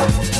Thank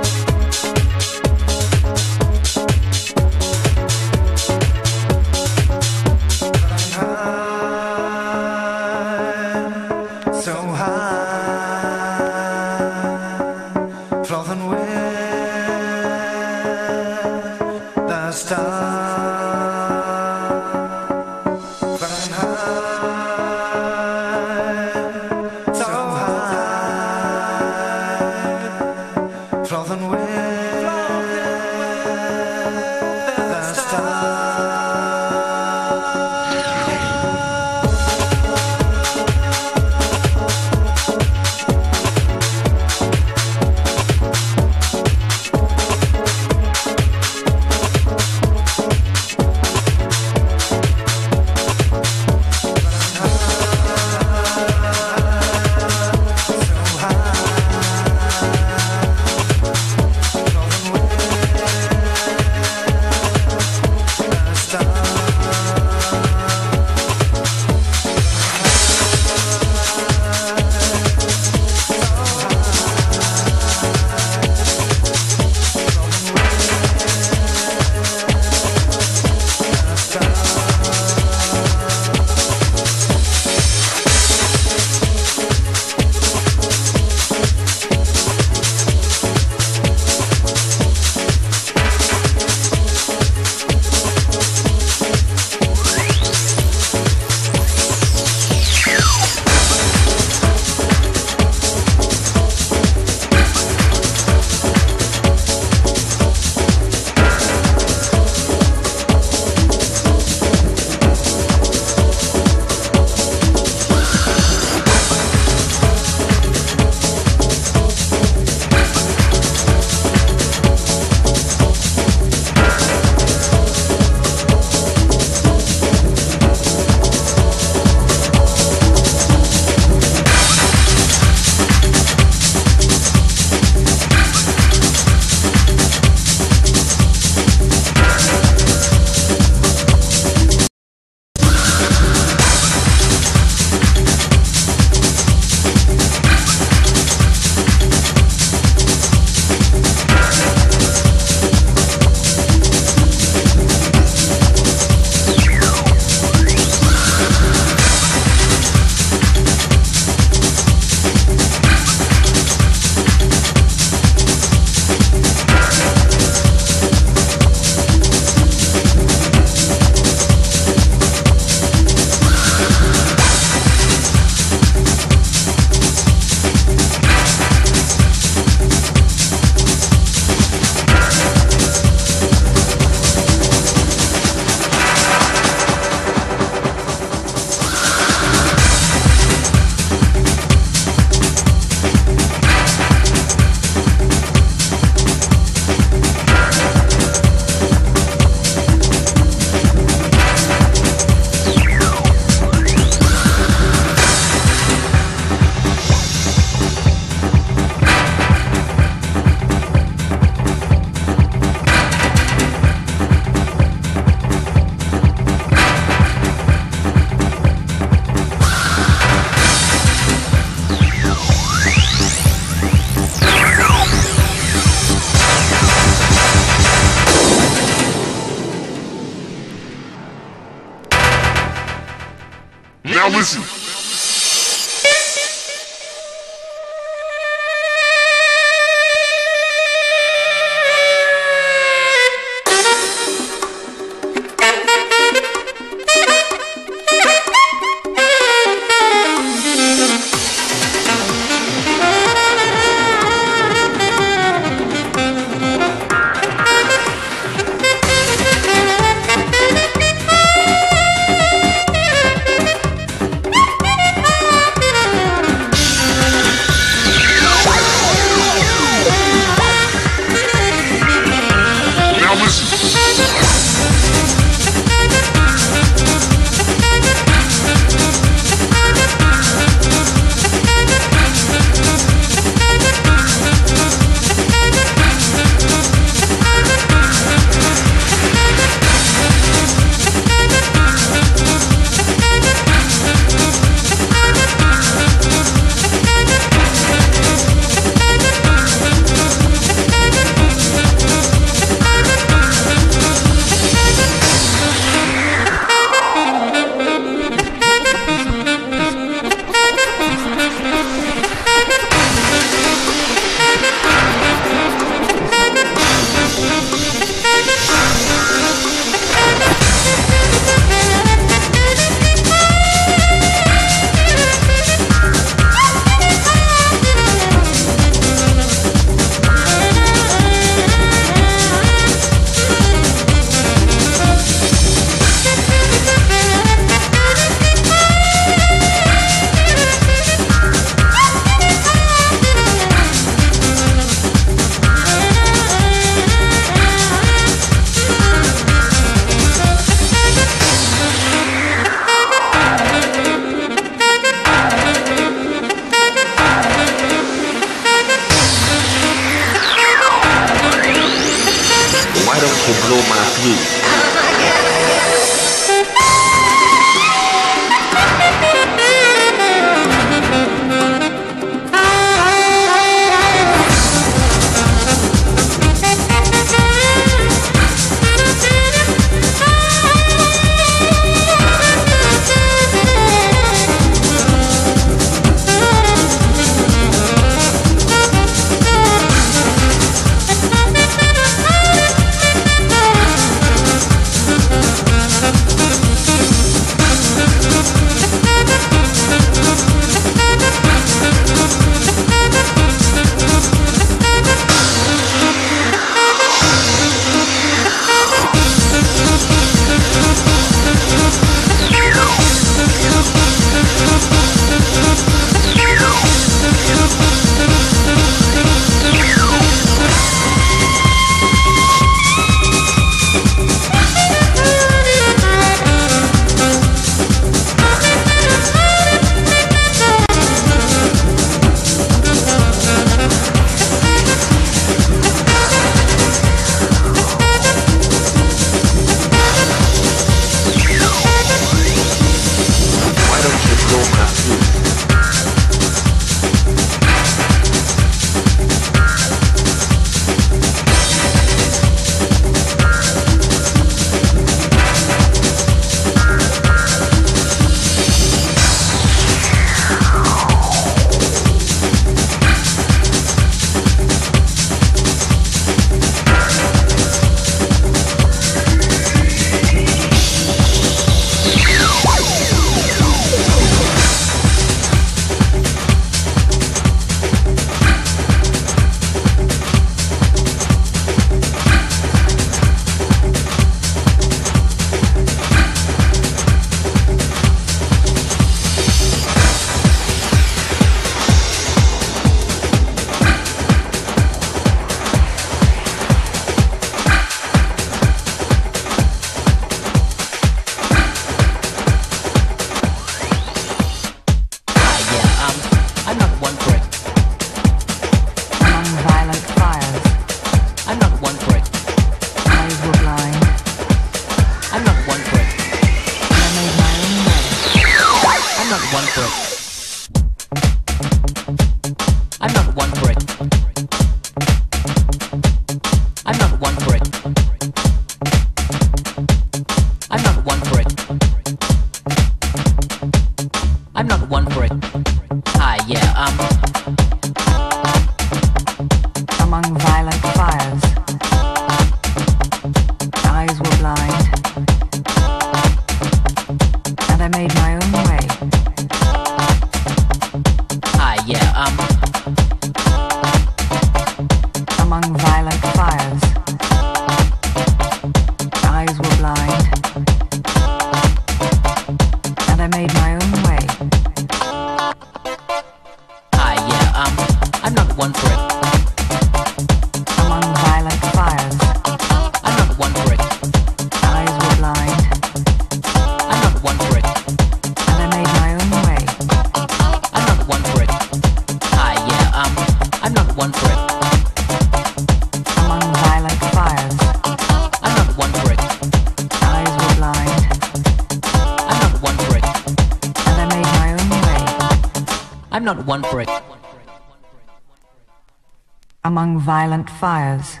violent fires.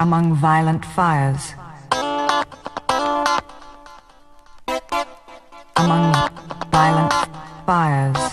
Among violent fires. Among violent fires.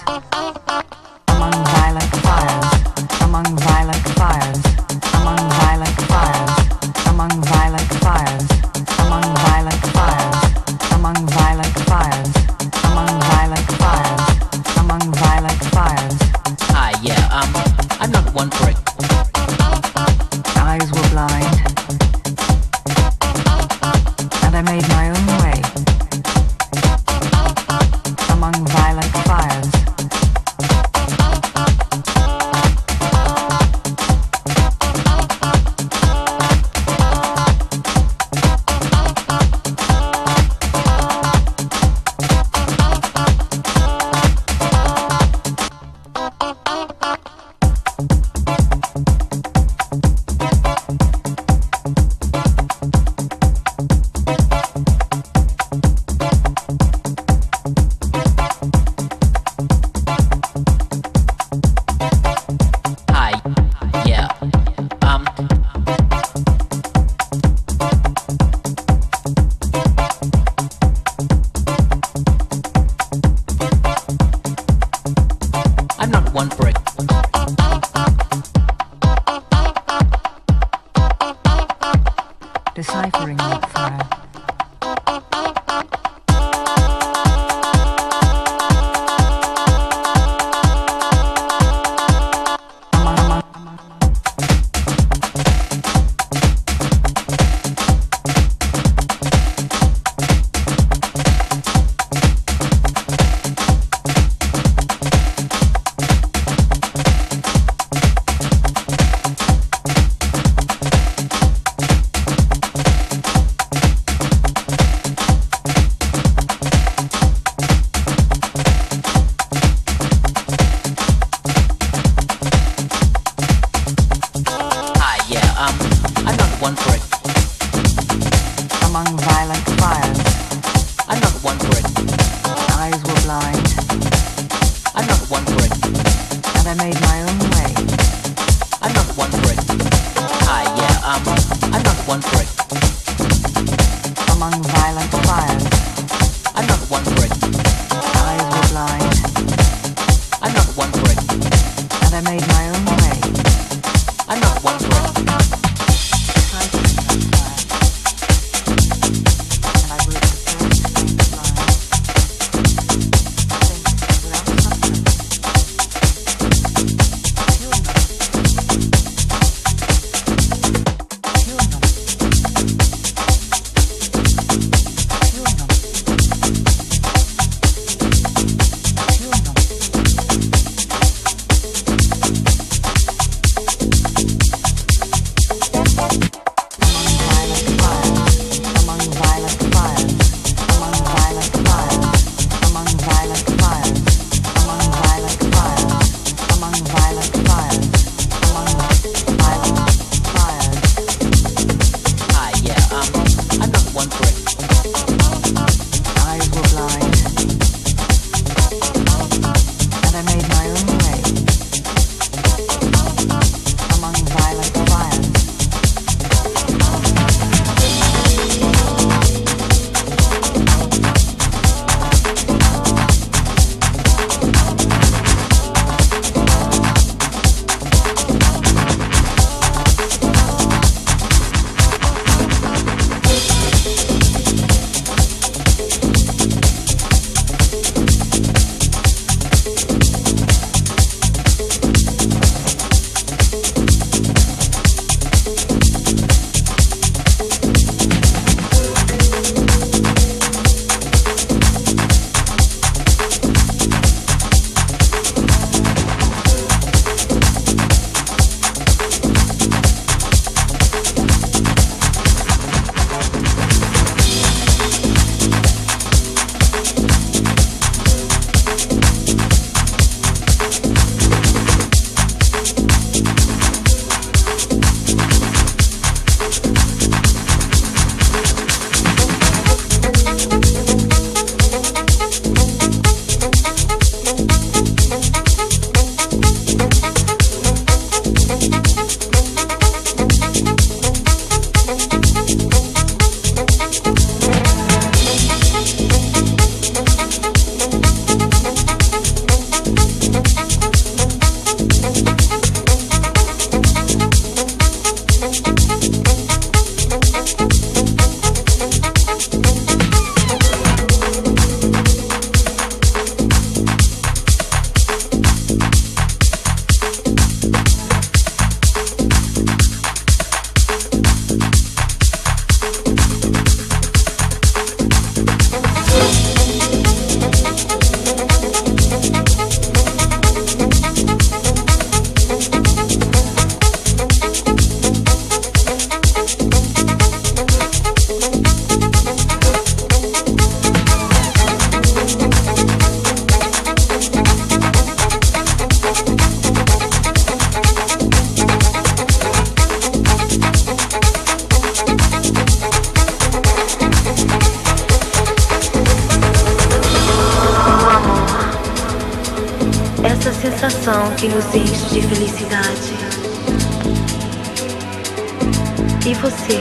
E você?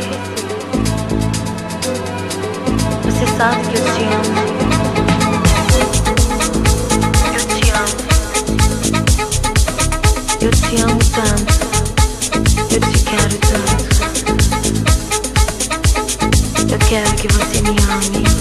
Você sabe que eu te amo. Eu te amo. Eu te amo tanto. Eu te quero tanto. Eu quero que você me ame.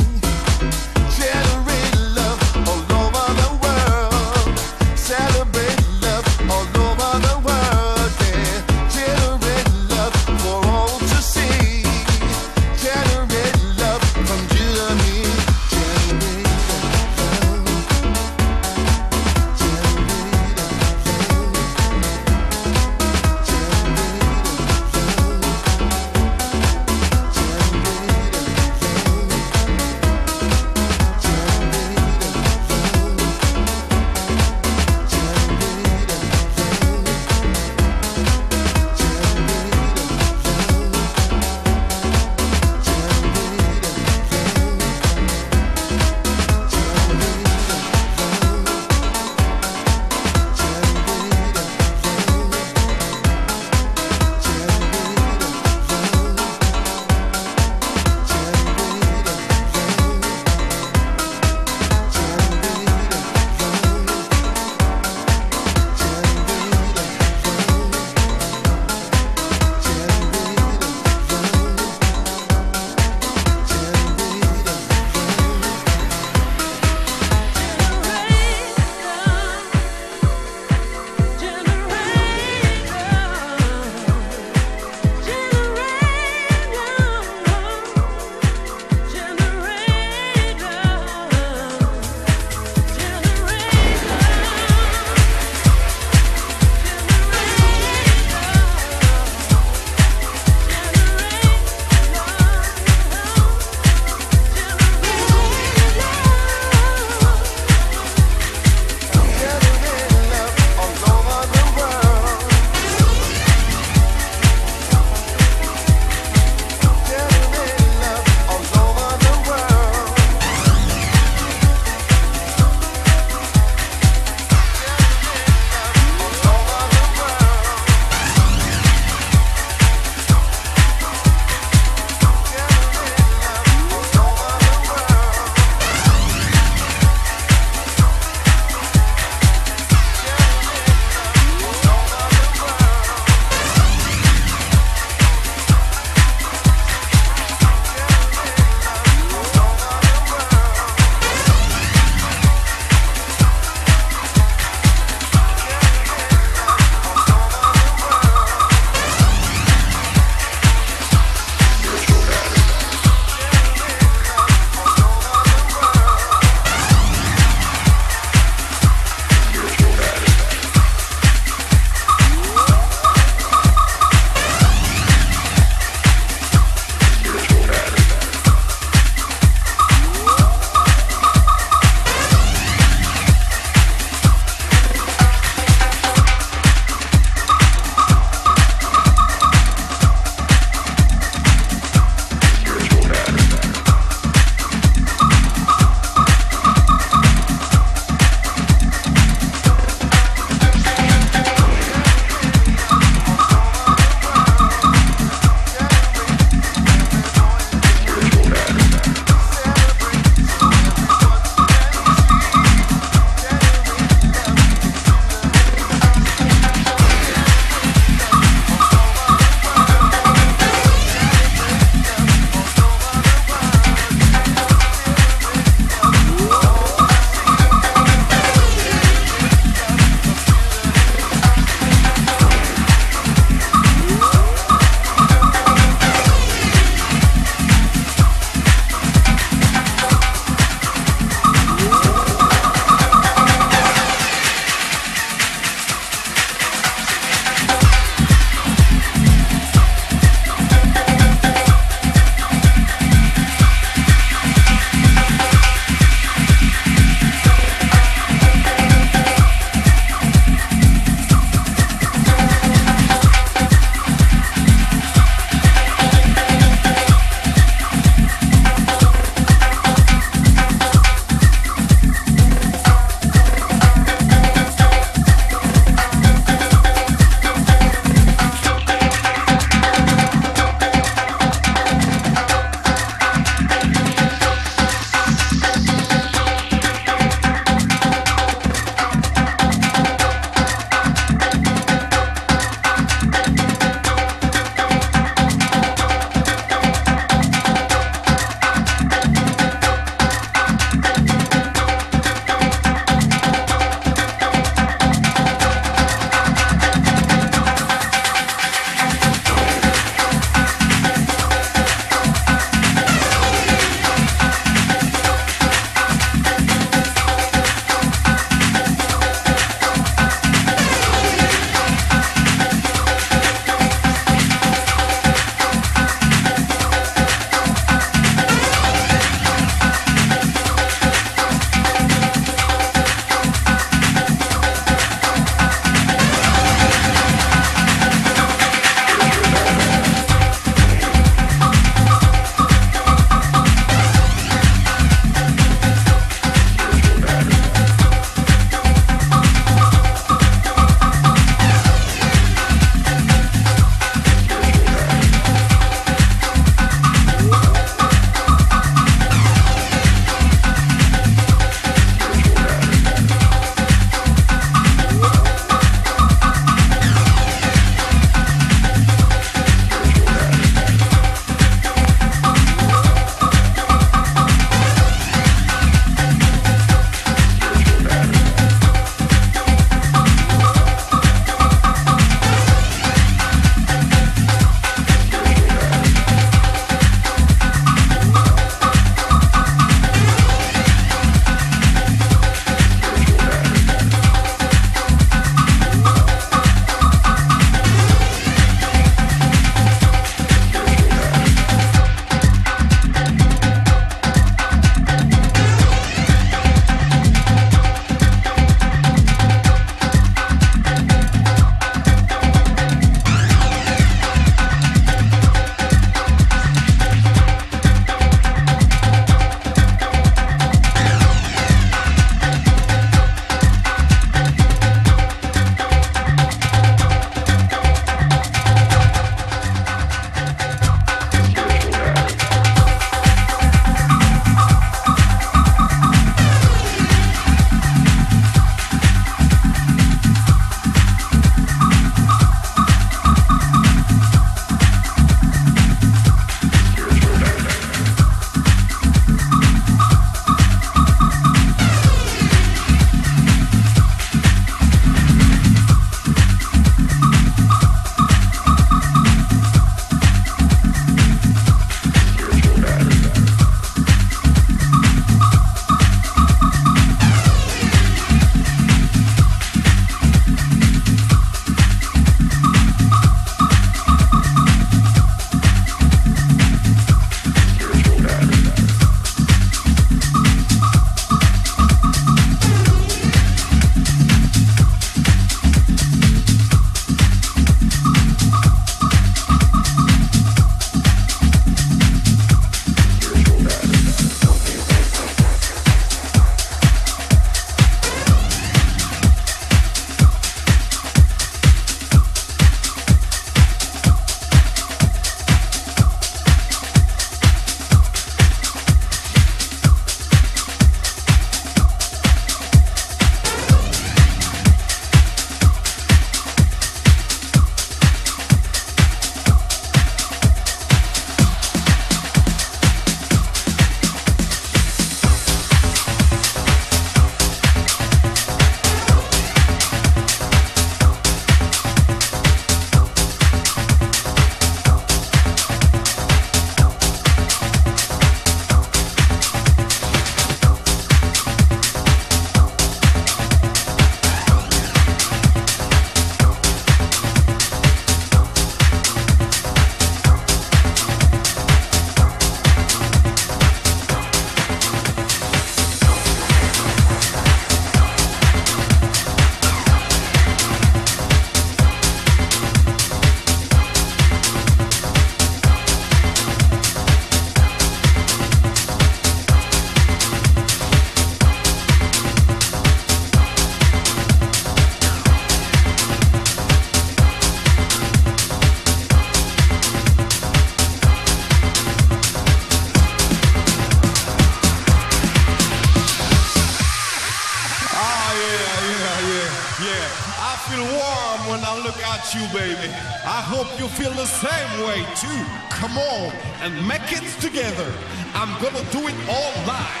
When I look at you, baby. I hope you feel the same way too. Come on and make it together. I'm gonna do it all night.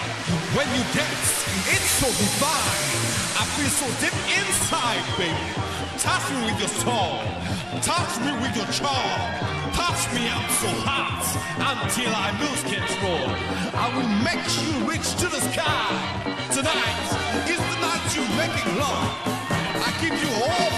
When you dance, it's so divine. I feel so deep inside, baby. Touch me with your soul. Touch me with your charm. Touch me, I'm so hot until I lose control. I will make you reach to the sky. Tonight is the night you're making love. Give you all